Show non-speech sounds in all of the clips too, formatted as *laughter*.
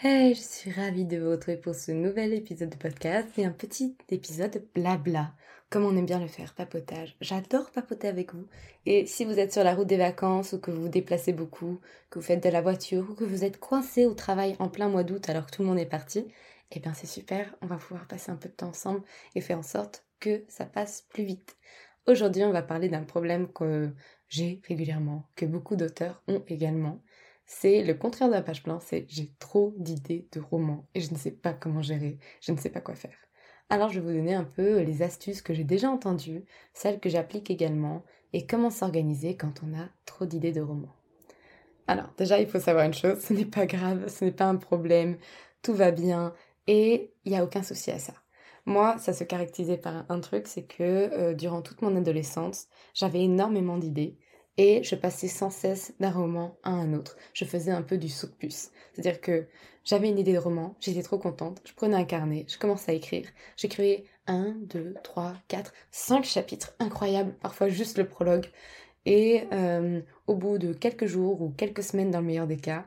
Hey, je suis ravie de vous retrouver pour ce nouvel épisode de podcast et un petit épisode blabla, comme on aime bien le faire, papotage. J'adore papoter avec vous. Et si vous êtes sur la route des vacances ou que vous vous déplacez beaucoup, que vous faites de la voiture ou que vous êtes coincé au travail en plein mois d'août alors que tout le monde est parti, eh bien c'est super, on va pouvoir passer un peu de temps ensemble et faire en sorte que ça passe plus vite. Aujourd'hui, on va parler d'un problème que j'ai régulièrement, que beaucoup d'auteurs ont également c'est le contraire de la page blanche, c'est j'ai trop d'idées de romans et je ne sais pas comment gérer, je ne sais pas quoi faire. Alors je vais vous donner un peu les astuces que j'ai déjà entendues, celles que j'applique également et comment s'organiser quand on a trop d'idées de romans. Alors déjà il faut savoir une chose, ce n'est pas grave, ce n'est pas un problème, tout va bien et il n'y a aucun souci à ça. Moi, ça se caractérisait par un truc, c'est que euh, durant toute mon adolescence, j'avais énormément d'idées et je passais sans cesse d'un roman à un autre. Je faisais un peu du saut de puce. C'est-à-dire que j'avais une idée de roman, j'étais trop contente, je prenais un carnet, je commençais à écrire. J'écrivais un, deux, trois, quatre, cinq chapitres incroyables, parfois juste le prologue. Et euh, au bout de quelques jours ou quelques semaines dans le meilleur des cas,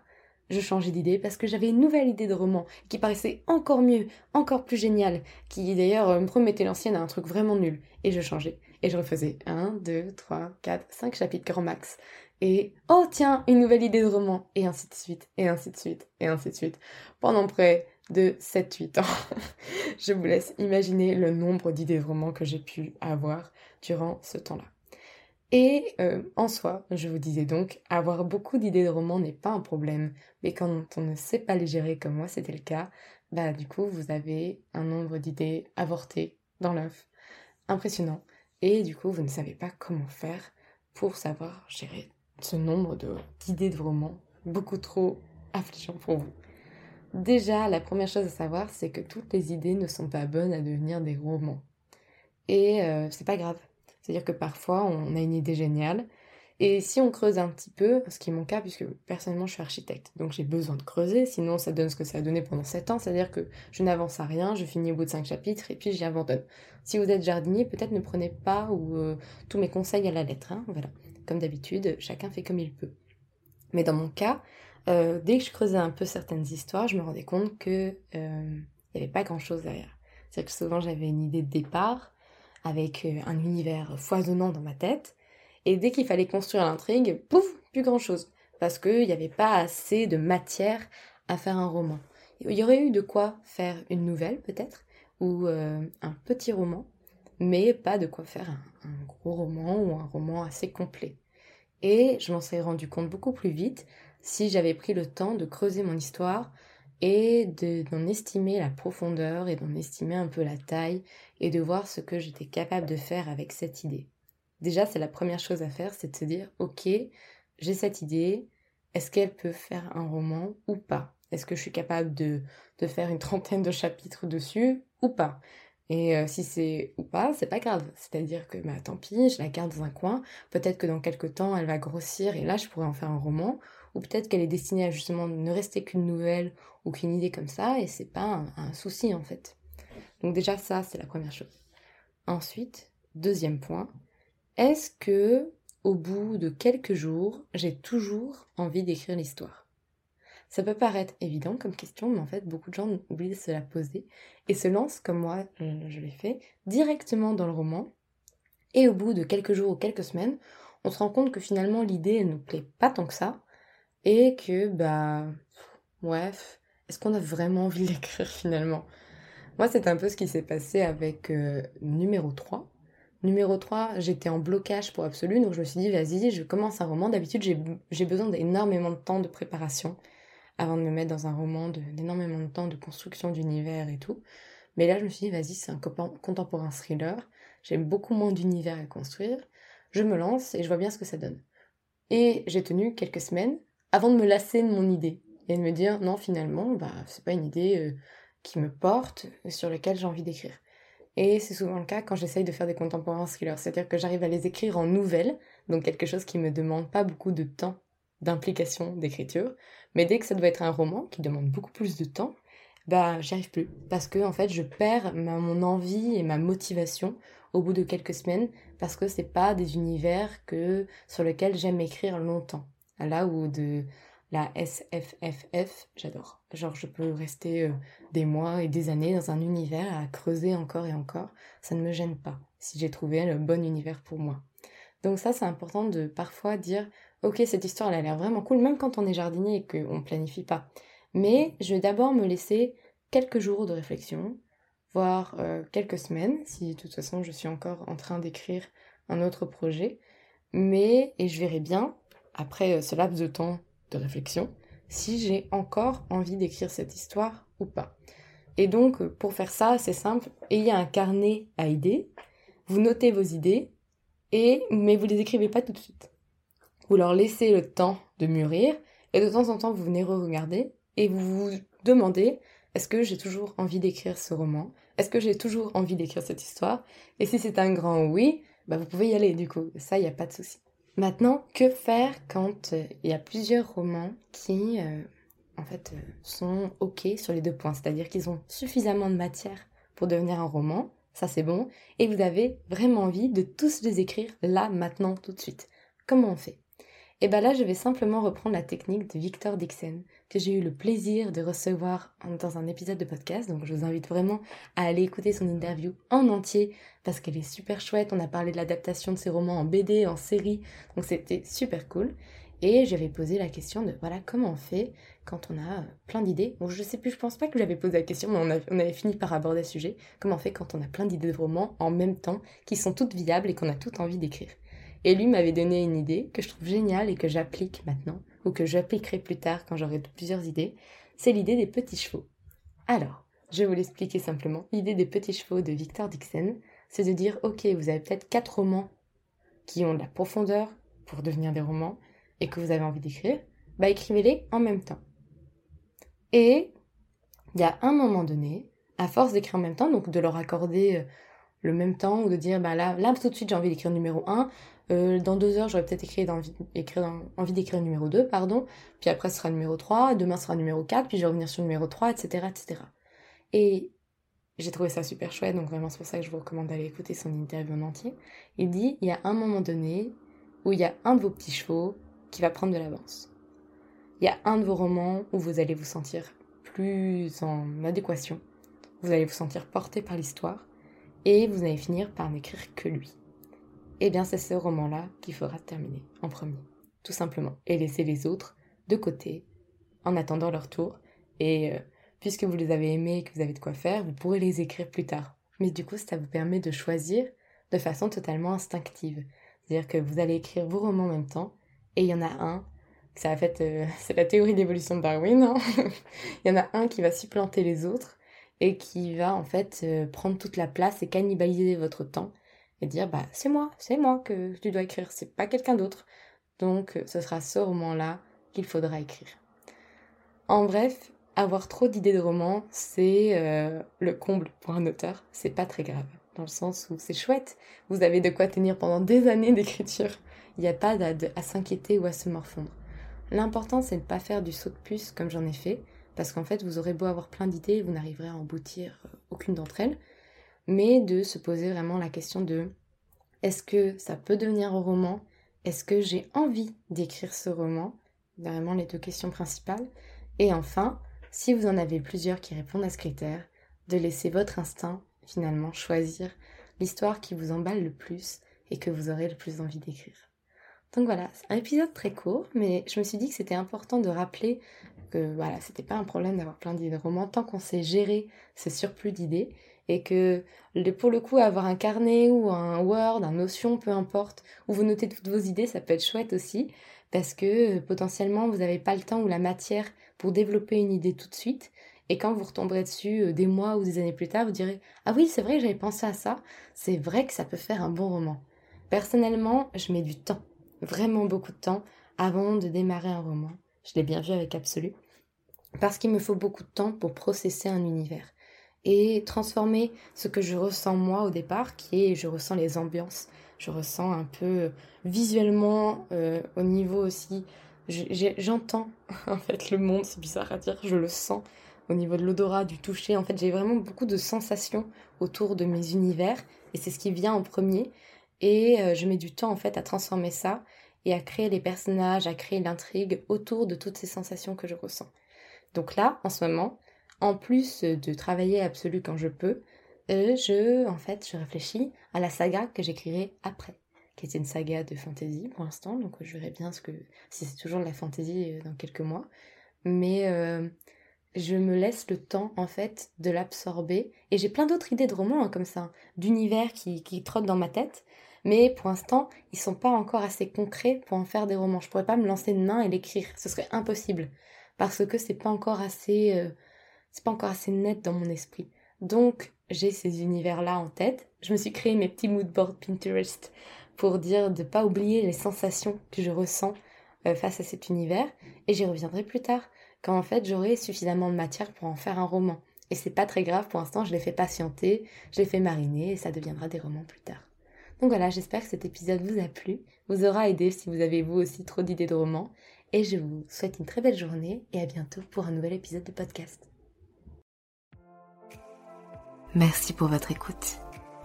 je changeais d'idée parce que j'avais une nouvelle idée de roman qui paraissait encore mieux, encore plus géniale, qui d'ailleurs me promettait l'ancienne à un truc vraiment nul. Et je changeais. Et je refaisais 1, 2, 3, 4, 5 chapitres grand max. Et oh tiens, une nouvelle idée de roman. Et ainsi de suite, et ainsi de suite, et ainsi de suite. Pendant près de 7-8 ans. *laughs* je vous laisse imaginer le nombre d'idées de romans que j'ai pu avoir durant ce temps-là. Et euh, en soi, je vous disais donc, avoir beaucoup d'idées de romans n'est pas un problème, mais quand on ne sait pas les gérer comme moi c'était le cas, bah du coup vous avez un nombre d'idées avortées dans l'œuf, impressionnant. Et du coup, vous ne savez pas comment faire pour savoir gérer ce nombre d'idées de, romans beaucoup trop affligeant pour vous. Déjà, la première chose à savoir, c'est que toutes les idées ne sont pas bonnes à devenir des romans. Et euh, c'est pas grave. C'est-à-dire que parfois, on a une idée géniale, et si on creuse un petit peu, ce qui est mon cas, puisque personnellement je suis architecte, donc j'ai besoin de creuser, sinon ça donne ce que ça a donné pendant 7 ans, c'est-à-dire que je n'avance à rien, je finis au bout de 5 chapitres et puis j'y abandonne. Si vous êtes jardinier, peut-être ne prenez pas ou euh, tous mes conseils à la lettre, hein, voilà. Comme d'habitude, chacun fait comme il peut. Mais dans mon cas, euh, dès que je creusais un peu certaines histoires, je me rendais compte que euh, il n'y avait pas grand-chose derrière. C'est-à-dire que souvent j'avais une idée de départ avec un univers foisonnant dans ma tête, et dès qu'il fallait construire l'intrigue, pouf, plus grand-chose. Parce qu'il n'y avait pas assez de matière à faire un roman. Il y aurait eu de quoi faire une nouvelle, peut-être, ou euh, un petit roman, mais pas de quoi faire un, gros roman ou un roman assez complet. Et je m'en serais rendu compte beaucoup plus vite si j'avais pris le temps de creuser mon histoire et d'en estimer la profondeur et d'en estimer un peu la taille et de voir ce que j'étais capable de faire avec cette idée. Déjà, c'est la première chose à faire, c'est de se dire, ok, j'ai cette idée, est-ce qu'elle peut faire un roman ou pas? Est-ce que je suis capable de, de, faire une trentaine de chapitres dessus ou pas? Et euh, si c'est ou pas, c'est pas grave. C'est-à-dire que bah, tant pis, je la garde dans un coin. Peut-être que dans quelques temps, elle va grossir et là, je pourrais en faire un roman. Ou peut-être qu'elle est destinée à justement ne rester qu'une nouvelle ou qu'une idée comme ça et c'est pas un, souci en fait. Donc déjà ça, c'est la première chose. Ensuite, deuxième point, est-ce que au bout de quelques jours, j'ai toujours envie d'écrire l'histoire? Ça peut paraître évident comme question, mais en fait, beaucoup de gens oublient de se la poser et se lancent, comme moi je l'ai fait, directement dans le roman. Et au bout de quelques jours ou quelques semaines, on se rend compte que finalement l'idée ne nous plaît pas tant que ça et que, bah, ouais, est-ce qu'on a vraiment envie *laughs* d'écrire finalement? Moi, c'est un peu ce qui s'est passé avec euh, numéro 3 Numéro 3, j'étais en blocage pour Absolu, donc je me suis dit, vas-y, je commence un roman. D'habitude, j'ai besoin d'énormément de temps de préparation avant de me mettre dans un roman, d'énormément de, temps de construction d'univers et tout. Mais là, je me suis dit, vas-y, c'est un contemporain thriller. J'ai beaucoup moins d'univers à construire. Je me lance et je vois bien ce que ça donne. Et j'ai tenu quelques semaines avant de me lasser de mon idée et de me dire, non, finalement, bah, c'est pas une idée euh, qui me porte, sur laquelle j'ai envie d'écrire. Et c'est souvent le cas quand j'essaye de faire des contemporains thrillers. C'est-à-dire que j'arrive à les écrire en nouvelles, donc quelque chose qui me demande pas beaucoup de temps d'implication d'écriture. Mais dès que ça doit être un roman qui demande beaucoup plus de temps, bah j'y arrive plus. Parce que en fait je perds ma, mon envie et ma motivation au bout de quelques semaines parce que c'est pas des univers que sur lesquels j'aime écrire longtemps. Là où de la SFFF, j'adore. Genre, je peux rester euh, des mois et des années dans un univers à creuser encore et encore. Ça ne me gêne pas si j'ai trouvé le bon univers pour moi. Donc ça, c'est important de parfois dire, ok, cette histoire, elle a l'air vraiment cool, même quand on est jardinier et qu'on ne planifie pas. Mais je vais d'abord me laisser quelques jours de réflexion, voire euh, quelques semaines, si de toute façon je suis encore en train d'écrire un autre projet. Mais, et je verrai bien, après euh, ce laps de temps de réflexion si j'ai encore envie d'écrire cette histoire ou pas. Et donc, pour faire ça, c'est simple, ayez un carnet à idées, vous notez vos idées, et, mais vous les écrivez pas tout de suite. Vous leur laissez le temps de mûrir, et de temps en temps, vous venez re-regarder, et vous vous demandez, est-ce que j'ai toujours envie d'écrire ce roman? Est-ce que j'ai toujours envie d'écrire cette histoire? Et si c'est un grand oui, bah vous pouvez y aller du coup, ça, il n'y a pas de souci. Maintenant, que faire quand euh, il y a plusieurs romans qui, euh, en fait, euh, sont OK sur les deux points, c'est-à-dire qu'ils ont suffisamment de matière pour devenir un roman, ça c'est bon, et vous avez vraiment envie de tous les écrire là, maintenant, tout de suite. Comment on fait? Et bien là, je vais simplement reprendre la technique de Victor Dixon, que j'ai eu le plaisir de recevoir dans un épisode de podcast. Donc je vous invite vraiment à aller écouter son interview en entier parce qu'elle est super chouette. On a parlé de l'adaptation de ses romans en BD, en série. Donc c'était super cool. Et j'avais posé la question de voilà comment on fait quand on a plein d'idées. Bon, je sais plus, je pense pas que j'avais posé la question, mais on, on, avait fini par aborder le sujet. Comment on fait quand on a plein d'idées de romans en même temps qui sont toutes viables et qu'on a toutes envie d'écrire? Et lui m'avait donné une idée que je trouve géniale et que j'applique maintenant ou que j'appliquerai plus tard quand j'aurai plusieurs idées, c'est l'idée des petits chevaux. Alors, je vais vous l'expliquer simplement. L'idée des petits chevaux de Victor Dixon, c'est de dire, ok, vous avez peut-être quatre romans qui ont de la profondeur pour devenir des romans et que vous avez envie d'écrire, bah écrivez-les en même temps. Et il y a un moment donné, à force d'écrire en même temps, donc de leur accorder euh, le même temps ou de dire, bah là, tout de suite j'ai envie d'écrire numéro 1, euh, dans deux heures, j'aurais peut-être écrit envie, envie d'écrire numéro 2, pardon. Puis après, ce sera numéro 3. Demain, ce sera numéro 4. Puis je vais revenir sur numéro 3, etc., etc. Et j'ai trouvé ça super chouette. Donc vraiment, c'est pour ça que je vous recommande d'aller écouter son interview en entier. Il dit, il y a un moment donné où il y a un de vos petits chevaux qui va prendre de l'avance. Il y a un de vos romans où vous allez vous sentir plus en adéquation. Vous allez vous sentir porté par l'histoire. Et vous allez finir par n'écrire que lui eh bien c'est ce roman-là qu'il faudra terminer en premier, tout simplement, et laisser les autres de côté en attendant leur tour. Et euh, puisque vous les avez aimés et que vous avez de quoi faire, vous pourrez les écrire plus tard. Mais du coup, ça vous permet de choisir de façon totalement instinctive. C'est-à-dire que vous allez écrire vos romans en même temps, et il y en a un, ça fait, euh, *laughs* c'est la théorie d'évolution de Darwin, hein. *laughs* il y en a un qui va supplanter les autres, et qui va en fait euh, prendre toute la place et cannibaliser votre temps et dire bah c'est moi, c'est moi que tu dois écrire, c'est pas quelqu'un d'autre. Donc ce sera ce roman-là qu'il faudra écrire. En bref, avoir trop d'idées de romans, c'est euh, le comble pour un auteur. C'est pas très grave, dans le sens où c'est chouette. Vous avez de quoi tenir pendant des années d'écriture. Il n'y a pas à, s'inquiéter ou à se morfondre. L'important, c'est de ne pas faire du saut de puce comme j'en ai fait, parce qu'en fait, vous aurez beau avoir plein d'idées, vous n'arriverez à emboutir euh, aucune d'entre elles, mais de se poser vraiment la question de est-ce que ça peut devenir un roman? Est-ce que j'ai envie d'écrire ce roman? Vraiment les deux questions principales. Et enfin, si vous en avez plusieurs qui répondent à ce critère, de laisser votre instinct finalement choisir l'histoire qui vous emballe le plus et que vous aurez le plus envie d'écrire. Donc voilà, c'est un épisode très court, mais je me suis dit que c'était important de rappeler que voilà, c'était pas un problème d'avoir plein d'idées de romans tant qu'on sait gérer ce surplus d'idées et que pour le coup avoir un carnet ou un Word, un Notion, peu importe, où vous notez toutes vos idées, ça peut être chouette aussi parce que euh, potentiellement vous n'avez pas le temps ou la matière pour développer une idée tout de suite. Et quand vous retomberez dessus euh, des mois ou des années plus tard, vous direz Ah oui, c'est vrai, j'avais pensé à ça. C'est vrai que ça peut faire un bon roman. Personnellement, je mets du temps, vraiment beaucoup de temps, avant de démarrer un roman. Je l'ai bien vu avec Absolu. Parce qu'il me faut beaucoup de temps pour processer un univers et transformer ce que je ressens moi au départ, qui est je ressens les ambiances, je ressens un peu euh, visuellement, euh, au niveau aussi, j'entends *laughs* en fait le monde, c'est bizarre à dire, je le sens au niveau de l'odorat, du toucher, en fait j'ai vraiment beaucoup de sensations autour de mes univers et c'est ce qui vient en premier. Et euh, je mets du temps en fait à transformer ça et à créer les personnages, à créer l'intrigue autour de toutes ces sensations que je ressens. Donc là, en ce moment, en plus de travailler absolu quand je peux, euh, je, en fait, je réfléchis à la saga que j'écrirai après, qui est une saga de fantasy pour l'instant, donc je verrai bien ce que, si c'est toujours de la fantasy euh, dans quelques mois. Mais euh, je me laisse le temps, en fait, de l'absorber. Et j'ai plein d'autres idées de romans, hein, comme ça, d'univers qui, qui trottent dans ma tête. Mais pour l'instant, ils sont pas encore assez concrets pour en faire des romans. Je pourrais pas me lancer demain et l'écrire. Ce serait impossible. Parce que c'est pas encore assez, c'est pas encore assez net dans mon esprit. Donc, j'ai ces univers-là en tête. Je me suis créé mes petits moodboards Pinterest pour dire de pas oublier les sensations que je ressens euh, face à cet univers. Et j'y reviendrai plus tard, quand en fait j'aurai suffisamment de matière pour en faire un roman. Et c'est pas très grave pour l'instant, je l'ai fait patienter, je l'ai fait mariner et ça deviendra des romans plus tard. Donc voilà, j'espère que cet épisode vous a plu, vous aura aidé si vous avez vous aussi trop d'idées de romans. Et je vous souhaite une très belle journée et à bientôt pour un nouvel épisode de podcast. Merci pour votre écoute.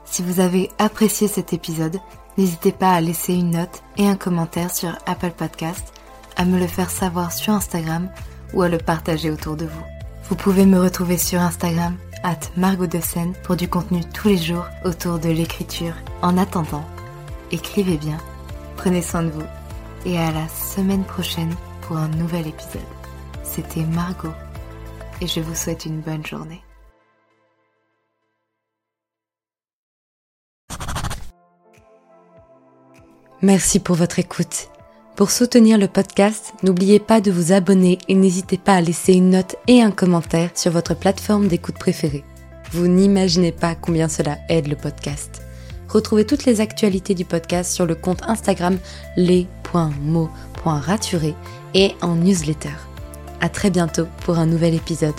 Si vous avez apprécié cet épisode, n'hésitez pas à laisser une note et un commentaire sur Apple Podcast, à me le faire savoir sur Instagram ou à le partager autour de vous. Vous pouvez me retrouver sur Instagram at Margot de pour du contenu tous les jours autour de l'écriture. En attendant, écrivez bien, prenez soin de vous et à la semaine prochaine pour un nouvel épisode. C'était Margot et je vous souhaite une bonne journée. Merci pour votre écoute. Pour soutenir le podcast, n'oubliez pas de vous abonner et n'hésitez pas à laisser une note et un commentaire sur votre plateforme d'écoute préférée. Vous n'imaginez pas combien cela aide le podcast. Retrouvez toutes les actualités du podcast sur le compte Instagram les.mots.raturés et en newsletter. À très bientôt pour un nouvel épisode.